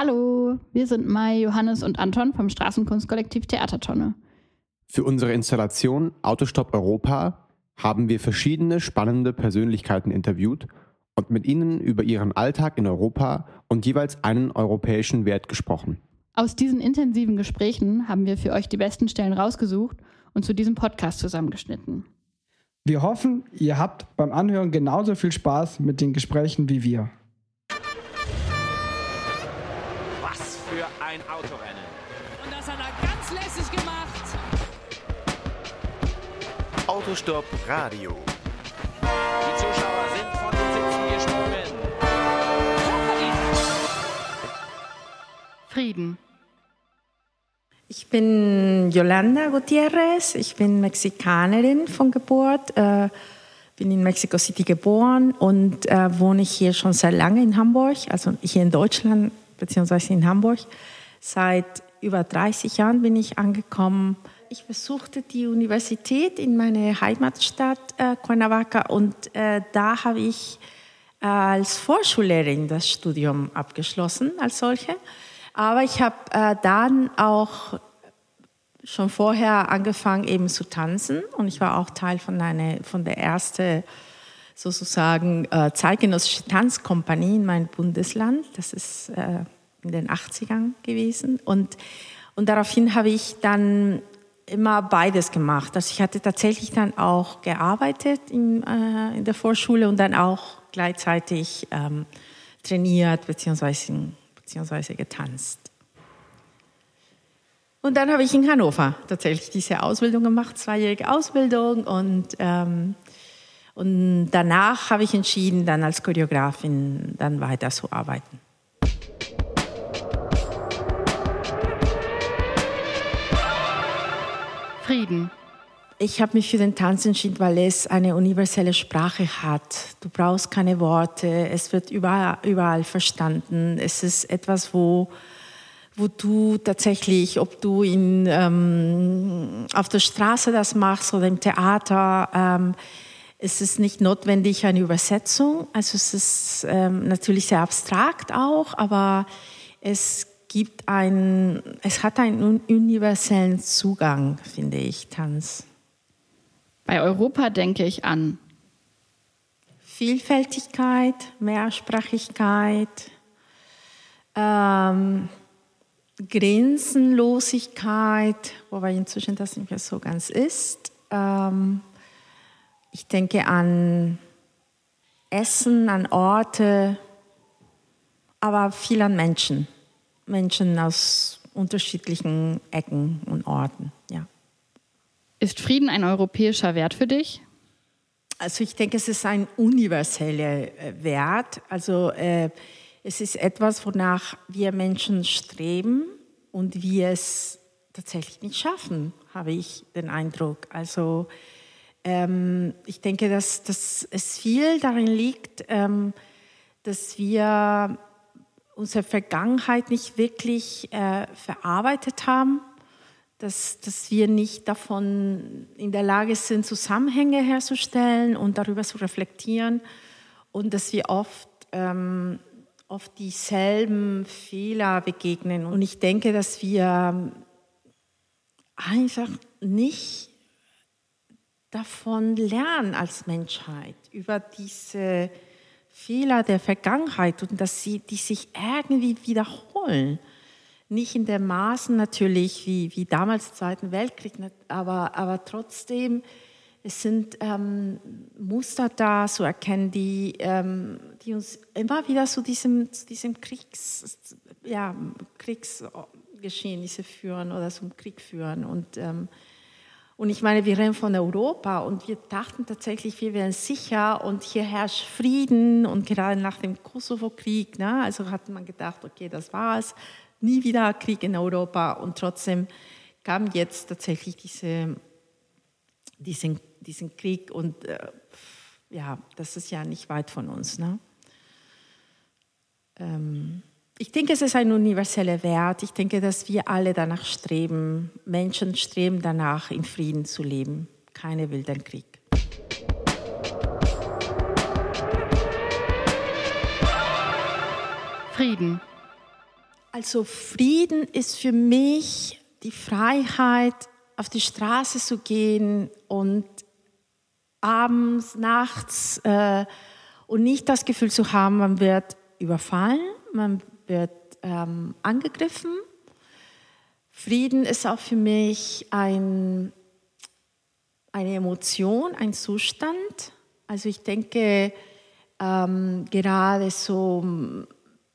Hallo, wir sind Mai, Johannes und Anton vom Straßenkunstkollektiv Theatertonne. Für unsere Installation Autostopp Europa haben wir verschiedene spannende Persönlichkeiten interviewt und mit ihnen über ihren Alltag in Europa und jeweils einen europäischen Wert gesprochen. Aus diesen intensiven Gesprächen haben wir für euch die besten Stellen rausgesucht und zu diesem Podcast zusammengeschnitten. Wir hoffen, ihr habt beim Anhören genauso viel Spaß mit den Gesprächen wie wir. Ein Autorennen. Und das hat er ganz lässig gemacht. Autostopp Radio. Die Zuschauer sind von den Sitzen gesprungen. Frieden. Ich bin Yolanda Gutierrez, ich bin Mexikanerin von Geburt, äh, bin in Mexico City geboren und äh, wohne hier schon sehr lange in Hamburg, also hier in Deutschland beziehungsweise in Hamburg. Seit über 30 Jahren bin ich angekommen. Ich besuchte die Universität in meiner Heimatstadt äh, Cuernavaca und äh, da habe ich äh, als Vorschullehrerin das Studium abgeschlossen als solche. Aber ich habe äh, dann auch schon vorher angefangen eben zu tanzen und ich war auch Teil von, einer, von der ersten sozusagen äh, zeitgenössische Tanzkompanie in meinem Bundesland. Das ist äh, in den 80ern gewesen. Und, und daraufhin habe ich dann immer beides gemacht. Also ich hatte tatsächlich dann auch gearbeitet in, äh, in der Vorschule und dann auch gleichzeitig ähm, trainiert bzw. beziehungsweise getanzt. Und dann habe ich in Hannover tatsächlich diese Ausbildung gemacht, zweijährige Ausbildung und ähm, und danach habe ich entschieden, dann als Choreografin dann weiterzuarbeiten. Frieden. Ich habe mich für den Tanz entschieden, weil es eine universelle Sprache hat. Du brauchst keine Worte, es wird überall, überall verstanden. Es ist etwas, wo, wo du tatsächlich, ob du in, ähm, auf der Straße das machst oder im Theater, ähm, es ist nicht notwendig eine Übersetzung. Also es ist ähm, natürlich sehr abstrakt auch, aber es gibt ein, es hat einen universellen Zugang, finde ich, Tanz. Bei Europa denke ich an Vielfältigkeit, Mehrsprachigkeit, ähm, Grenzenlosigkeit, wobei inzwischen das nicht mehr so ganz ist. Ähm, ich denke an Essen, an Orte, aber viel an Menschen. Menschen aus unterschiedlichen Ecken und Orten. Ja. Ist Frieden ein europäischer Wert für dich? Also ich denke, es ist ein universeller äh, Wert. Also äh, es ist etwas, wonach wir Menschen streben und wir es tatsächlich nicht schaffen, habe ich den Eindruck. Also ähm, ich denke, dass, dass es viel darin liegt, ähm, dass wir unsere Vergangenheit nicht wirklich äh, verarbeitet haben, dass, dass wir nicht davon in der Lage sind, Zusammenhänge herzustellen und darüber zu reflektieren und dass wir oft, ähm, oft dieselben Fehler begegnen. Und ich denke, dass wir einfach nicht davon lernen als Menschheit über diese Fehler der Vergangenheit und dass sie, die sich irgendwie wiederholen. Nicht in der Maßen natürlich wie, wie damals im Zweiten Weltkrieg, aber, aber trotzdem, es sind ähm, Muster da zu erkennen, die, ähm, die uns immer wieder zu diesem, zu diesem Kriegs, ja, Kriegsgeschehnisse führen oder zum Krieg führen. Und ähm, und ich meine, wir reden von Europa und wir dachten tatsächlich, wir wären sicher und hier herrscht Frieden und gerade nach dem Kosovo-Krieg, ne, also hat man gedacht, okay, das war's, nie wieder Krieg in Europa und trotzdem kam jetzt tatsächlich diese, diesen, diesen Krieg und äh, ja, das ist ja nicht weit von uns. Ne? Ähm, ich denke, es ist ein universeller Wert. Ich denke, dass wir alle danach streben, Menschen streben danach, in Frieden zu leben. Keine will den Krieg. Frieden. Also Frieden ist für mich die Freiheit, auf die Straße zu gehen und abends, nachts äh, und nicht das Gefühl zu haben, man wird überfallen, man wird ähm, angegriffen. Frieden ist auch für mich ein, eine Emotion, ein Zustand. Also ich denke ähm, gerade so,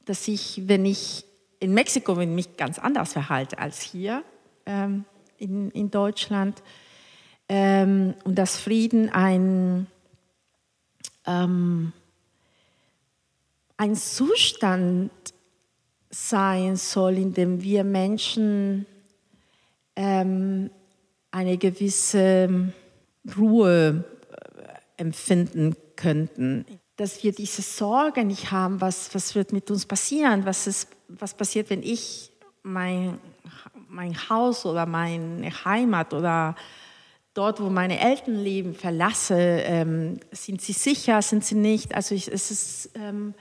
dass ich, wenn ich in Mexiko mich ganz anders verhalte als hier ähm, in, in Deutschland ähm, und dass Frieden ein, ähm, ein Zustand sein soll, in dem wir Menschen ähm, eine gewisse Ruhe äh, empfinden könnten dass wir diese Sorge nicht haben, was, was wird mit uns passieren, was, ist, was passiert, wenn ich mein, mein Haus oder meine Heimat oder dort, wo meine Eltern leben, verlasse. Ähm, sind sie sicher, sind sie nicht? Also ich, es, ist, ähm,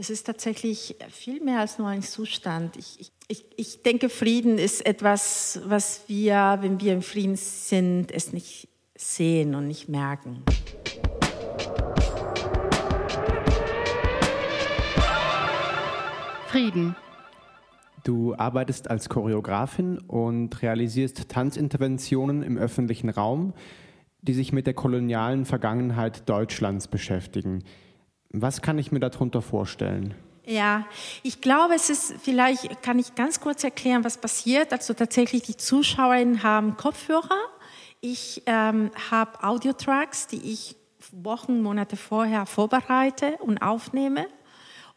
es ist tatsächlich viel mehr als nur ein Zustand. Ich, ich, ich denke, Frieden ist etwas, was wir, wenn wir im Frieden sind, es nicht sehen und nicht merken. Frieden. Du arbeitest als Choreografin und realisierst Tanzinterventionen im öffentlichen Raum, die sich mit der kolonialen Vergangenheit Deutschlands beschäftigen. Was kann ich mir darunter vorstellen? Ja, ich glaube, es ist, vielleicht kann ich ganz kurz erklären, was passiert. Also tatsächlich, die Zuschauerinnen haben Kopfhörer. Ich ähm, habe Audiotracks, die ich Wochen, Monate vorher vorbereite und aufnehme.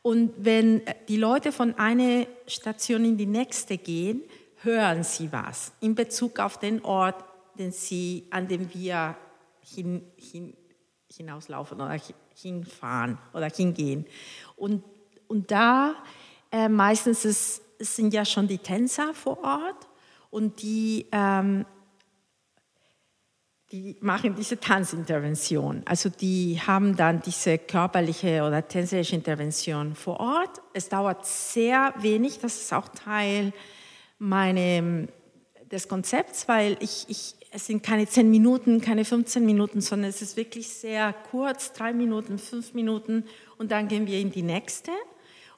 Und wenn die Leute von einer Station in die nächste gehen, hören sie was in Bezug auf den Ort, den sie, an dem wir hin, hin, hinauslaufen oder hinfahren oder hingehen. Und, und da äh, meistens ist, sind ja schon die Tänzer vor Ort und die ähm, die machen diese Tanzintervention. Also die haben dann diese körperliche oder tänzerische Intervention vor Ort. Es dauert sehr wenig, das ist auch Teil meine, des Konzepts, weil ich, ich, es sind keine 10 Minuten, keine 15 Minuten, sondern es ist wirklich sehr kurz, drei Minuten, fünf Minuten und dann gehen wir in die nächste.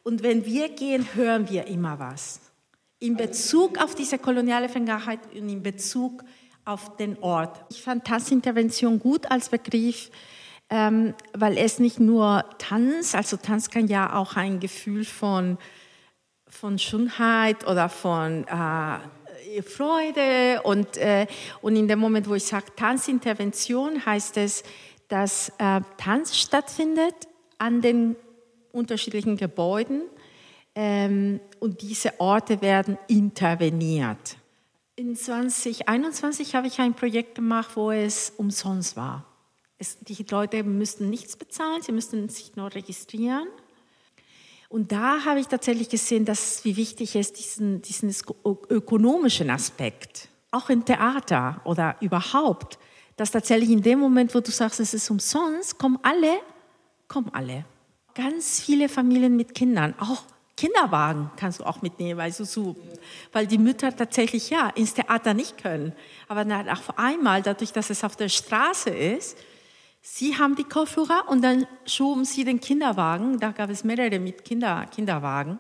Und wenn wir gehen, hören wir immer was. In Bezug auf diese koloniale Vergangenheit und in Bezug auf den Ort. Ich fand Tanzintervention gut als Begriff, ähm, weil es nicht nur Tanz, also Tanz kann ja auch ein Gefühl von, von Schönheit oder von äh, Freude und, äh, und in dem Moment, wo ich sage Tanzintervention, heißt es, dass äh, Tanz stattfindet an den unterschiedlichen Gebäuden ähm, und diese Orte werden interveniert. In 2021 habe ich ein Projekt gemacht, wo es umsonst war. Es, die Leute müssten nichts bezahlen, sie müssten sich nur registrieren. Und da habe ich tatsächlich gesehen, dass wie wichtig ist diesen, diesen ökonomischen Aspekt, auch im Theater oder überhaupt, dass tatsächlich in dem Moment, wo du sagst, es ist umsonst, kommen alle, kommen alle. Ganz viele Familien mit Kindern, auch Kinderwagen kannst du auch mitnehmen, weil, so, weil die Mütter tatsächlich ja ins Theater nicht können. Aber auf einmal, dadurch, dass es auf der Straße ist, sie haben die Kopfhörer und dann schoben sie den Kinderwagen. Da gab es mehrere mit Kinder, Kinderwagen.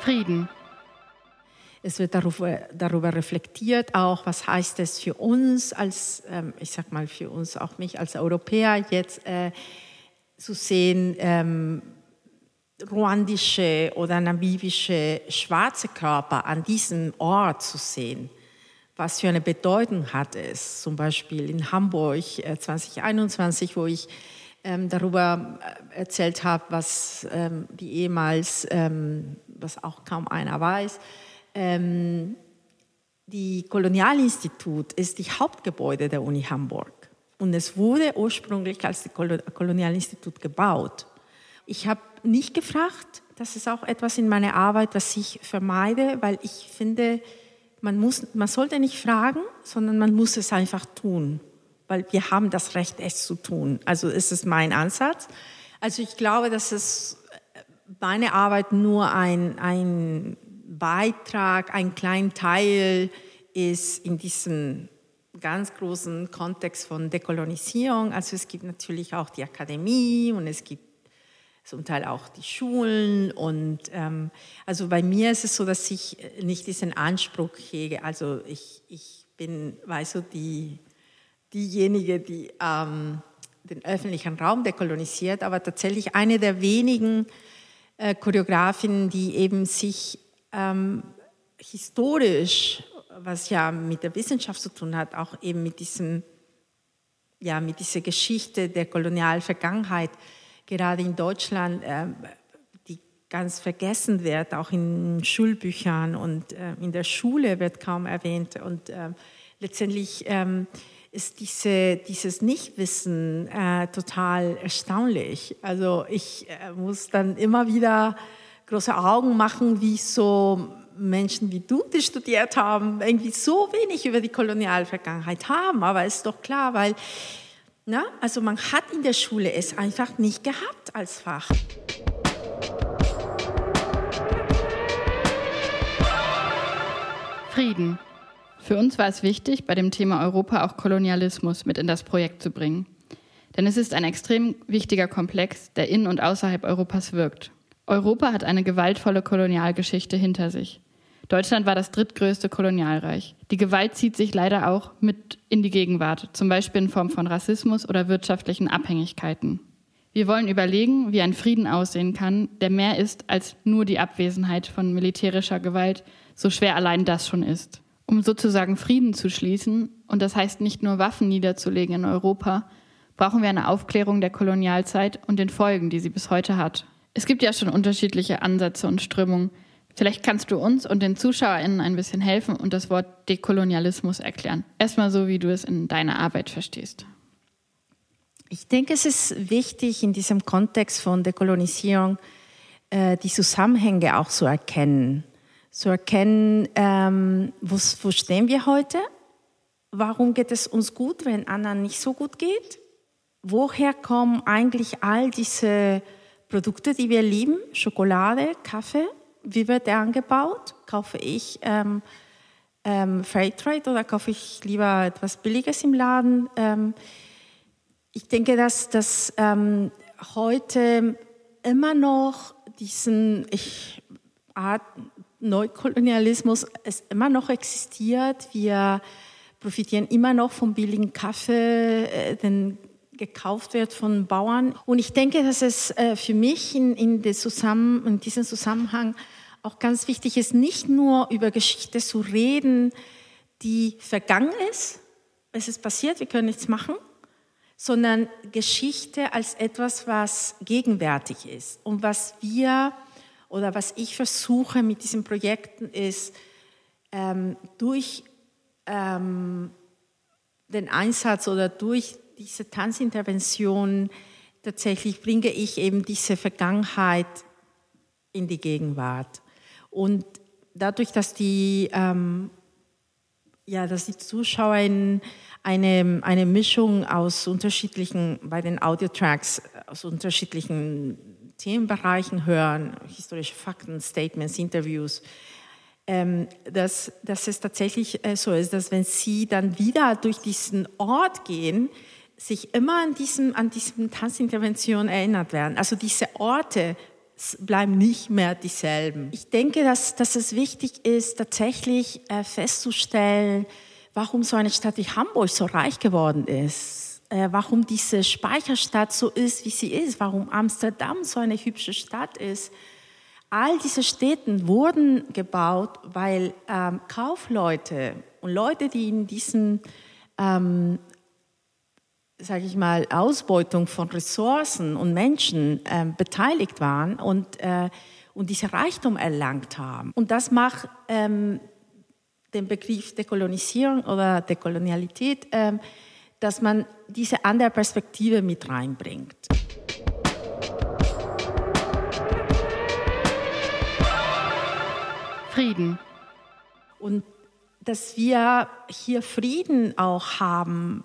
Frieden. Es wird darüber, darüber reflektiert, auch was heißt es für uns als, ähm, ich sag mal für uns, auch mich als Europäer jetzt äh, zu sehen, ähm, ruandische oder namibische schwarze Körper an diesem Ort zu sehen. Was für eine Bedeutung hat es? Zum Beispiel in Hamburg äh, 2021, wo ich ähm, darüber äh, erzählt habe, was ähm, die ehemals, ähm, was auch kaum einer weiß, ähm, die Kolonialinstitut ist die Hauptgebäude der Uni Hamburg und es wurde ursprünglich als Kolonialinstitut gebaut. Ich habe nicht gefragt, das ist auch etwas in meiner Arbeit, was ich vermeide, weil ich finde, man, muss, man sollte nicht fragen, sondern man muss es einfach tun. weil wir haben das Recht, es zu tun. Also ist es mein Ansatz. Also ich glaube, dass es meine Arbeit nur ein, ein Beitrag, ein kleiner Teil ist in diesem ganz großen Kontext von Dekolonisierung. Also es gibt natürlich auch die Akademie und es gibt zum Teil auch die Schulen. Und ähm, also bei mir ist es so, dass ich nicht diesen Anspruch hege. Also ich, ich bin, weißt du, die, diejenige, die ähm, den öffentlichen Raum dekolonisiert, aber tatsächlich eine der wenigen äh, Choreografinnen, die eben sich ähm, historisch, was ja mit der Wissenschaft zu tun hat, auch eben mit diesem ja, mit dieser Geschichte der Kolonialvergangenheit gerade in Deutschland, äh, die ganz vergessen wird, auch in Schulbüchern und äh, in der Schule wird kaum erwähnt. Und äh, letztendlich ähm, ist diese, dieses Nichtwissen äh, total erstaunlich. Also ich äh, muss dann immer wieder große Augen machen, wie so Menschen wie du, die studiert haben, irgendwie so wenig über die Kolonialvergangenheit haben. Aber ist doch klar, weil na, also man hat in der Schule es einfach nicht gehabt als Fach. Frieden. Für uns war es wichtig, bei dem Thema Europa auch Kolonialismus mit in das Projekt zu bringen. Denn es ist ein extrem wichtiger Komplex, der in und außerhalb Europas wirkt. Europa hat eine gewaltvolle Kolonialgeschichte hinter sich. Deutschland war das drittgrößte Kolonialreich. Die Gewalt zieht sich leider auch mit in die Gegenwart, zum Beispiel in Form von Rassismus oder wirtschaftlichen Abhängigkeiten. Wir wollen überlegen, wie ein Frieden aussehen kann, der mehr ist als nur die Abwesenheit von militärischer Gewalt, so schwer allein das schon ist. Um sozusagen Frieden zu schließen, und das heißt nicht nur Waffen niederzulegen in Europa, brauchen wir eine Aufklärung der Kolonialzeit und den Folgen, die sie bis heute hat. Es gibt ja schon unterschiedliche Ansätze und Strömungen, Vielleicht kannst du uns und den ZuschauerInnen ein bisschen helfen und das Wort Dekolonialismus erklären. Erstmal so, wie du es in deiner Arbeit verstehst. Ich denke, es ist wichtig, in diesem Kontext von Dekolonisierung äh, die Zusammenhänge auch zu erkennen. Zu erkennen, ähm, wo, wo stehen wir heute? Warum geht es uns gut, wenn anderen nicht so gut geht? Woher kommen eigentlich all diese Produkte, die wir lieben? Schokolade, Kaffee? Wie wird der angebaut? Kaufe ich ähm, ähm, Fairtrade oder kaufe ich lieber etwas Billiges im Laden? Ähm, ich denke, dass, dass ähm, heute immer noch diesen ich, Art Neukolonialismus es immer noch existiert. Wir profitieren immer noch vom billigen Kaffee, äh, den gekauft wird von Bauern. Und ich denke, dass es äh, für mich in, in, Zusammen, in diesem Zusammenhang auch ganz wichtig ist, nicht nur über Geschichte zu reden, die vergangen ist, es ist passiert, wir können nichts machen, sondern Geschichte als etwas, was gegenwärtig ist und was wir oder was ich versuche mit diesen Projekten ist, ähm, durch ähm, den Einsatz oder durch diese Tanzintervention tatsächlich bringe ich eben diese Vergangenheit in die Gegenwart. Und dadurch, dass die, ähm, ja, dass die Zuschauer eine, eine Mischung aus unterschiedlichen, bei den Audiotracks, aus unterschiedlichen Themenbereichen hören, historische Fakten, Statements, Interviews, ähm, dass, dass es tatsächlich äh, so ist, dass wenn sie dann wieder durch diesen Ort gehen, sich immer an diesem, an diesem Tanzintervention erinnert werden. Also diese Orte bleiben nicht mehr dieselben. Ich denke, dass, dass es wichtig ist, tatsächlich äh, festzustellen, warum so eine Stadt wie Hamburg so reich geworden ist, äh, warum diese Speicherstadt so ist, wie sie ist, warum Amsterdam so eine hübsche Stadt ist. All diese Städte wurden gebaut, weil ähm, Kaufleute und Leute, die in diesen ähm, sage ich mal, Ausbeutung von Ressourcen und Menschen äh, beteiligt waren und, äh, und diese Reichtum erlangt haben. Und das macht ähm, den Begriff Dekolonisierung oder Dekolonialität, äh, dass man diese andere Perspektive mit reinbringt. Frieden. Und dass wir hier Frieden auch haben,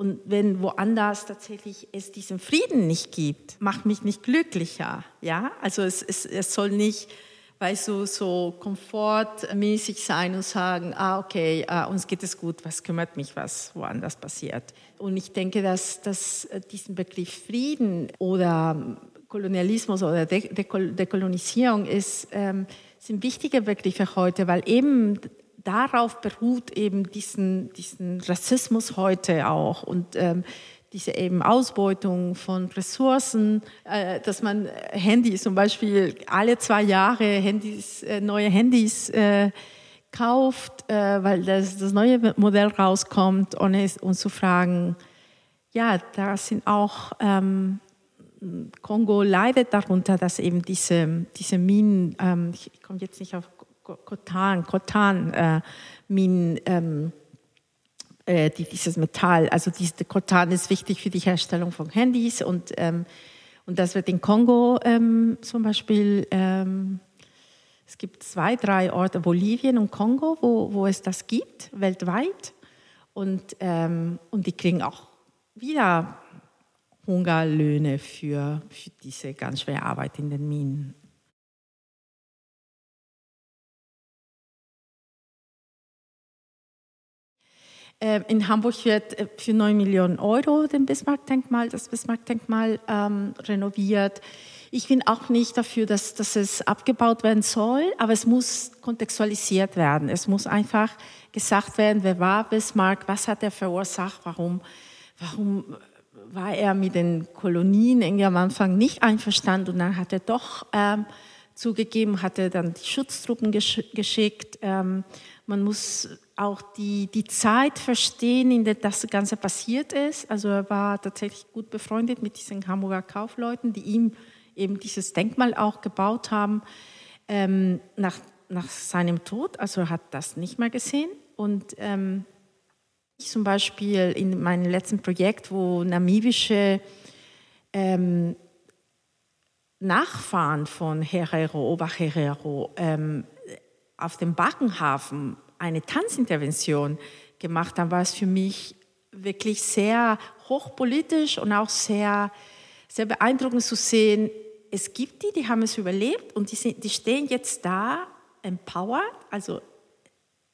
Und wenn woanders tatsächlich es diesen Frieden nicht gibt, macht mich nicht glücklicher. Ja, also es, es, es soll nicht weißt du, so komfortmäßig sein und sagen, ah, okay, uh, uns geht es gut, was kümmert mich, was woanders passiert. Und ich denke, dass, dass äh, diesen Begriff Frieden oder Kolonialismus oder Dekolonisierung ist, ähm, sind wichtige Begriffe heute, weil eben darauf beruht eben diesen, diesen Rassismus heute auch und ähm, diese eben Ausbeutung von Ressourcen, äh, dass man Handys zum Beispiel alle zwei Jahre Handys, äh, neue Handys äh, kauft, äh, weil das, das neue Modell rauskommt, ohne uns zu fragen, ja, da sind auch ähm, Kongo leidet darunter, dass eben diese, diese Minen, ähm, ich komme jetzt nicht auf Kotan, Kotan äh, Minen, ähm, äh, die, dieses Metall, also diese Kotan ist wichtig für die Herstellung von Handys und, ähm, und das wird in Kongo ähm, zum Beispiel, ähm, es gibt zwei, drei Orte, Bolivien und Kongo, wo, wo es das gibt, weltweit. Und, ähm, und die kriegen auch wieder Hungerlöhne für, für diese ganz schwere Arbeit in den Minen. In Hamburg wird äh, für 9 Millionen Euro den Bismarck-Denkmal, das Bismarck-Denkmal ähm, renoviert. Ich bin auch nicht dafür, dass, dass es abgebaut werden soll, aber es muss kontextualisiert werden. Es muss einfach gesagt werden, wer war Bismarck, was hat er verursacht, warum, warum war er mit den Kolonien irgendwie am Anfang nicht einverstanden und dann hat er doch ähm, zugegeben, hat er dann die Schutztruppen gesch geschickt. Ähm, man muss auch die, die Zeit verstehen, in der das Ganze passiert ist. Also er war tatsächlich gut befreundet mit diesen Hamburger Kaufleuten, die ihm eben dieses Denkmal auch gebaut haben. Ähm, nach, nach seinem Tod, also er hat das nicht mehr gesehen. Und ähm, ich zum Beispiel in meinem letzten Projekt, wo namibische ähm, Nachfahren von Herero, Oberherero, ähm, auf dem Backenhafen eine Tanzintervention gemacht haben, war es für mich wirklich sehr hochpolitisch und auch sehr, sehr beeindruckend zu sehen, es gibt die, die haben es überlebt und die, sind, die stehen jetzt da, empowered, also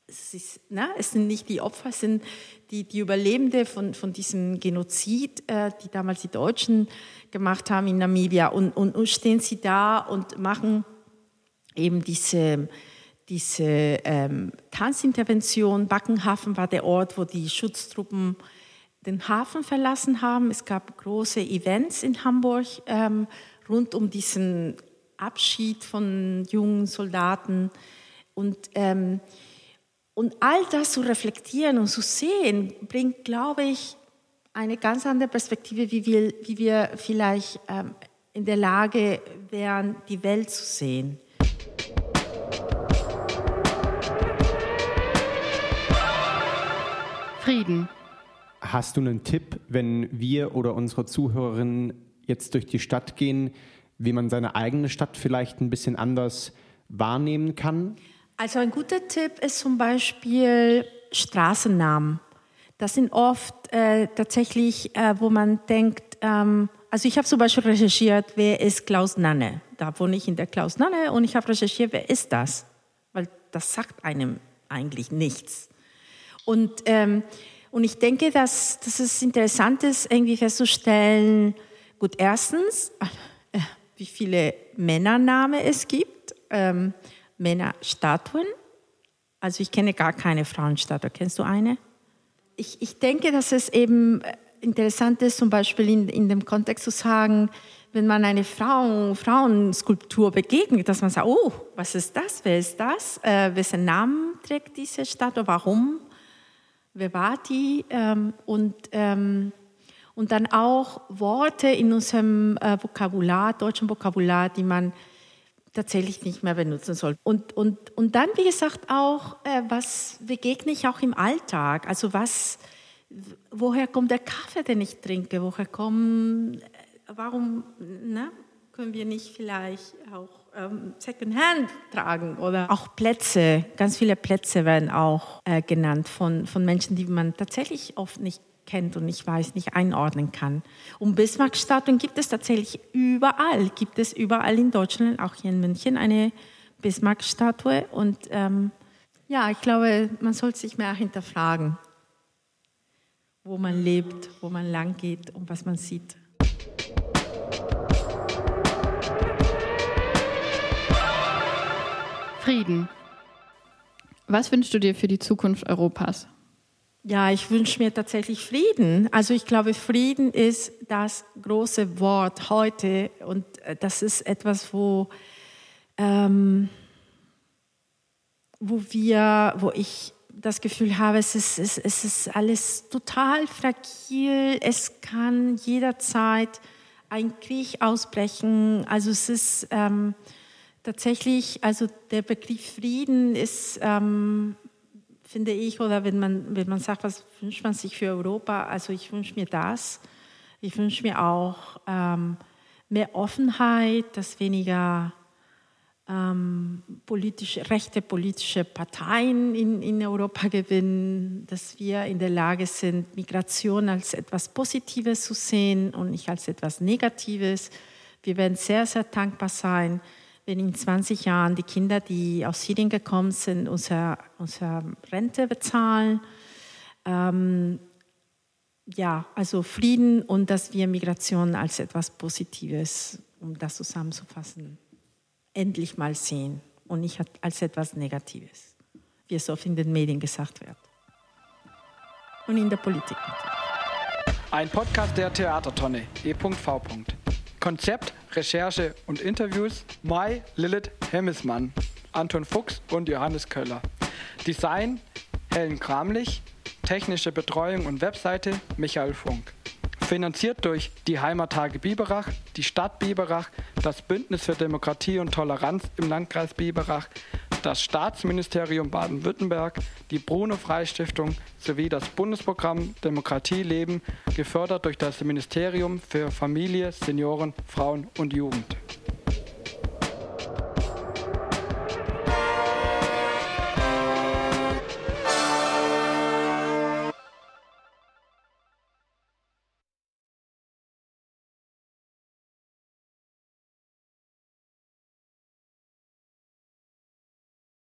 es, ist, na, es sind nicht die Opfer, es sind die, die Überlebende von, von diesem Genozid, äh, die damals die Deutschen gemacht haben in Namibia. Und, und, und stehen sie da und machen eben diese, diese ähm, Tanzintervention. Backenhafen war der Ort, wo die Schutztruppen den Hafen verlassen haben. Es gab große Events in Hamburg ähm, rund um diesen Abschied von jungen Soldaten. Und, ähm, und all das zu reflektieren und zu sehen, bringt, glaube ich, eine ganz andere Perspektive, wie wir, wie wir vielleicht ähm, in der Lage wären, die Welt zu sehen. Frieden. Hast du einen Tipp, wenn wir oder unsere Zuhörerinnen jetzt durch die Stadt gehen, wie man seine eigene Stadt vielleicht ein bisschen anders wahrnehmen kann? Also ein guter Tipp ist zum Beispiel Straßennamen. Das sind oft äh, tatsächlich, äh, wo man denkt, ähm, also ich habe zum Beispiel recherchiert, wer ist Klaus Nanne? Da wohne ich in der Klaus Nanne und ich habe recherchiert, wer ist das? Weil das sagt einem eigentlich nichts. Und, ähm, und ich denke, dass, dass es interessant ist, irgendwie festzustellen, gut, erstens, äh, wie viele Männernamen es gibt, ähm, Männerstatuen. Also ich kenne gar keine Frauenstatue. Kennst du eine? Ich, ich denke, dass es eben interessant ist, zum Beispiel in, in dem Kontext zu sagen, wenn man eine Frau, Frauenskulptur begegnet, dass man sagt, oh, was ist das? Wer ist das? Äh, wessen Namen trägt diese Statue? Warum? Die ähm, und, ähm, und dann auch Worte in unserem äh, Vokabular, deutschen Vokabular, die man tatsächlich nicht mehr benutzen soll. Und, und, und dann, wie gesagt, auch, äh, was begegne ich auch im Alltag? Also was, woher kommt der Kaffee, den ich trinke? Woher kommt, äh, warum, ne? Können wir nicht vielleicht auch ähm, Secondhand tragen oder auch Plätze, ganz viele Plätze werden auch äh, genannt von, von Menschen, die man tatsächlich oft nicht kennt und ich weiß, nicht einordnen kann. Und Bismarck-Statuen gibt es tatsächlich überall. Gibt es überall in Deutschland, auch hier in München, eine Bismarck-Statue. Und ähm, ja, ich glaube, man sollte sich mehr hinterfragen, wo man lebt, wo man lang geht und was man sieht. Frieden. Was wünschst du dir für die Zukunft Europas? Ja, ich wünsche mir tatsächlich Frieden. Also ich glaube, Frieden ist das große Wort heute und äh, das ist etwas, wo, ähm, wo wir, wo ich das Gefühl habe, es ist, es, es ist alles total fragil. Es kann jederzeit ein Krieg ausbrechen. Also es ist ähm, tatsächlich, also der Begriff Frieden ist ähm, finde ich, oder wenn man, wenn man sagt, was wünscht man sich für Europa, also ich wünsche mir das. Ich wünsche mir auch ähm, mehr Offenheit, dass weniger ähm, politische, rechte politische Parteien in, in Europa gewinnen, dass wir in der Lage sind, Migration als etwas Positives zu sehen und nicht als etwas Negatives. Wir werden sehr, sehr dankbar sein, wenn in 20 Jahren die Kinder, die aus Syrien gekommen sind, unsere, unsere Rente bezahlen. Ähm, ja, also Frieden und dass wir Migration als etwas Positives, um das zusammenzufassen, endlich mal sehen und nicht als etwas Negatives, wie es oft in den Medien gesagt wird. Und in der Politik natürlich. Ein Podcast der Theatertonne, e.v. Konzept, Recherche und Interviews Mai Lilith Hemmesmann, Anton Fuchs und Johannes Köller. Design Helen Kramlich, technische Betreuung und Webseite Michael Funk. Finanziert durch die Heimattage Biberach, die Stadt Biberach, das Bündnis für Demokratie und Toleranz im Landkreis Biberach, das Staatsministerium Baden-Württemberg, die Bruno-Frei-Stiftung sowie das Bundesprogramm Demokratie leben, gefördert durch das Ministerium für Familie, Senioren, Frauen und Jugend.